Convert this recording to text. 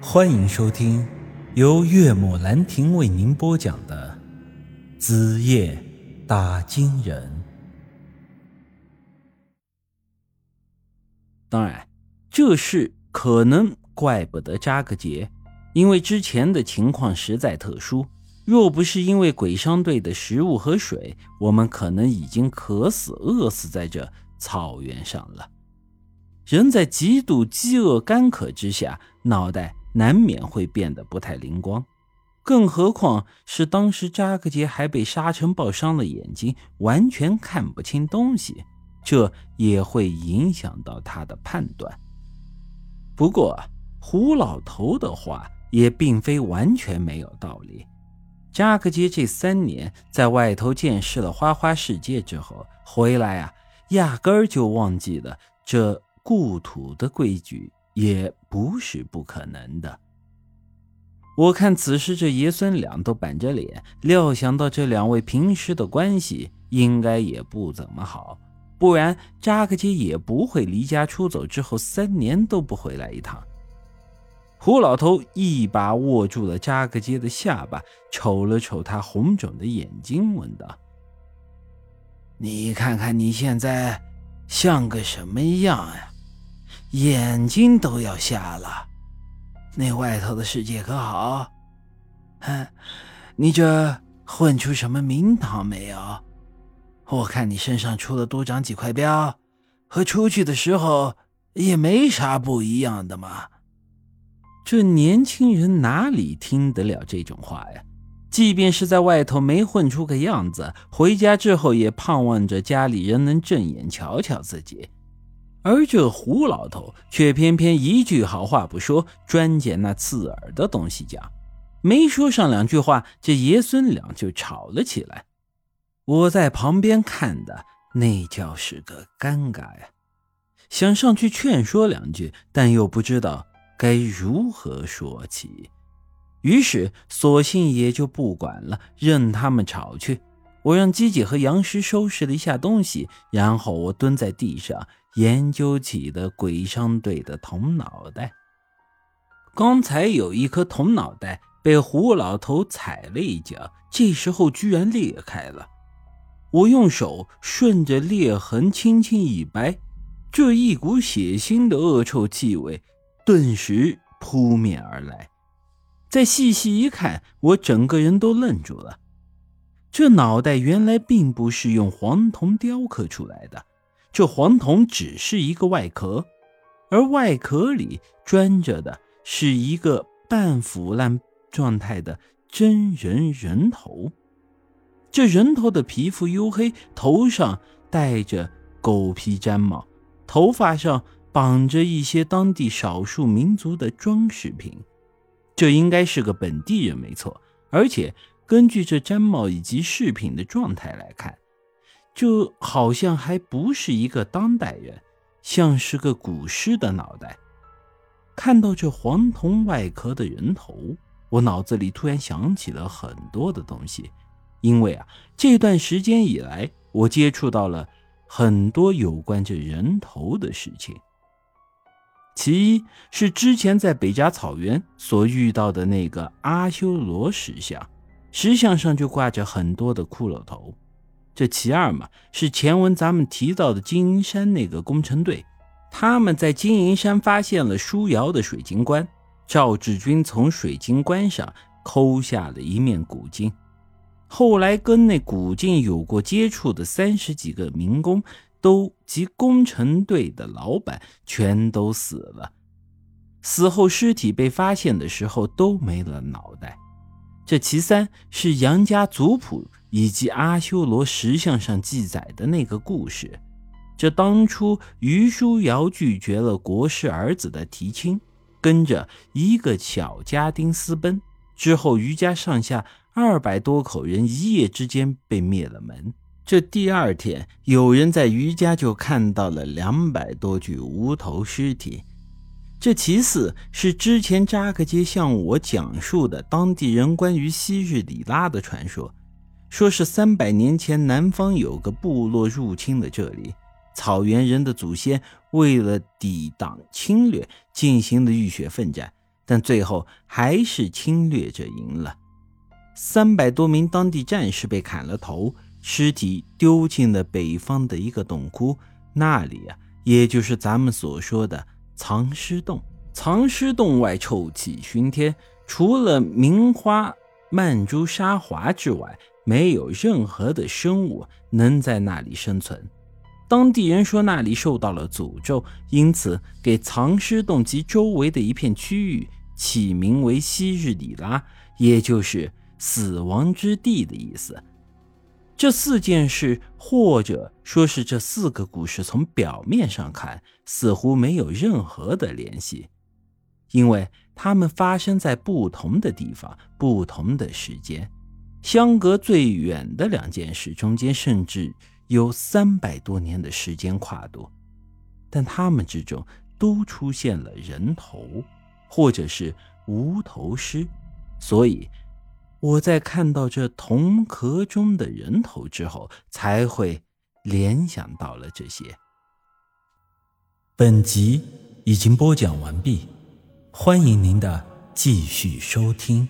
欢迎收听由岳母兰亭为您播讲的《子夜打金人》。当然，这事可能怪不得扎克杰，因为之前的情况实在特殊。若不是因为鬼商队的食物和水，我们可能已经渴死、饿死在这草原上了。人在极度饥饿、干渴之下，脑袋难免会变得不太灵光，更何况是当时扎克杰还被沙尘暴伤了眼睛，完全看不清东西，这也会影响到他的判断。不过，胡老头的话也并非完全没有道理。扎克杰这三年在外头见识了花花世界之后，回来啊，压根儿就忘记了这。故土的规矩也不是不可能的。我看此时这爷孙俩都板着脸，料想到这两位平时的关系应该也不怎么好，不然扎克杰也不会离家出走之后三年都不回来一趟。胡老头一把握住了扎克杰的下巴，瞅了瞅他红肿的眼睛，问道：“你看看你现在像个什么样呀？”眼睛都要瞎了，那外头的世界可好？哼，你这混出什么名堂没有？我看你身上除了多长几块膘，和出去的时候也没啥不一样的嘛。这年轻人哪里听得了这种话呀？即便是在外头没混出个样子，回家之后也盼望着家里人能正眼瞧瞧自己。而这胡老头却偏偏一句好话不说，专捡那刺耳的东西讲。没说上两句话，这爷孙俩就吵了起来。我在旁边看的那叫是个尴尬呀，想上去劝说两句，但又不知道该如何说起，于是索性也就不管了，任他们吵去。我让鸡姐和杨师收拾了一下东西，然后我蹲在地上。研究起的鬼商队的铜脑袋，刚才有一颗铜脑袋被胡老头踩了一脚，这时候居然裂开了。我用手顺着裂痕轻轻一掰，这一股血腥的恶臭气味顿时扑面而来。再细细一看，我整个人都愣住了。这脑袋原来并不是用黄铜雕刻出来的。这黄铜只是一个外壳，而外壳里装着的是一个半腐烂状态的真人人头。这人头的皮肤黝黑，头上戴着狗皮毡帽，头发上绑着一些当地少数民族的装饰品。这应该是个本地人，没错。而且根据这毡帽以及饰品的状态来看。这好像还不是一个当代人，像是个古尸的脑袋。看到这黄铜外壳的人头，我脑子里突然想起了很多的东西。因为啊，这段时间以来，我接触到了很多有关这人头的事情。其一是之前在北扎草原所遇到的那个阿修罗石像，石像上就挂着很多的骷髅头。这其二嘛，是前文咱们提到的金银山那个工程队，他们在金银山发现了舒瑶的水晶棺，赵志军从水晶棺上抠下了一面古镜，后来跟那古镜有过接触的三十几个民工，都及工程队的老板全都死了，死后尸体被发现的时候都没了脑袋。这其三是杨家族谱。以及阿修罗石像上记载的那个故事，这当初于书瑶拒绝了国师儿子的提亲，跟着一个小家丁私奔之后，于家上下二百多口人一夜之间被灭了门。这第二天，有人在于家就看到了两百多具无头尸体。这其次是之前扎克街向我讲述的当地人关于昔日里拉的传说。说是三百年前，南方有个部落入侵了这里，草原人的祖先为了抵挡侵略，进行了浴血奋战，但最后还是侵略者赢了。三百多名当地战士被砍了头，尸体丢进了北方的一个洞窟，那里啊，也就是咱们所说的藏尸洞。藏尸洞外臭气熏天，除了名花曼珠沙华之外，没有任何的生物能在那里生存。当地人说那里受到了诅咒，因此给藏尸洞及周围的一片区域起名为昔日里拉，也就是死亡之地的意思。这四件事，或者说是这四个故事，从表面上看似乎没有任何的联系，因为它们发生在不同的地方、不同的时间，相隔最远的两件事中间，甚至。有三百多年的时间跨度，但他们之中都出现了人头，或者是无头尸，所以我在看到这铜壳中的人头之后，才会联想到了这些。本集已经播讲完毕，欢迎您的继续收听。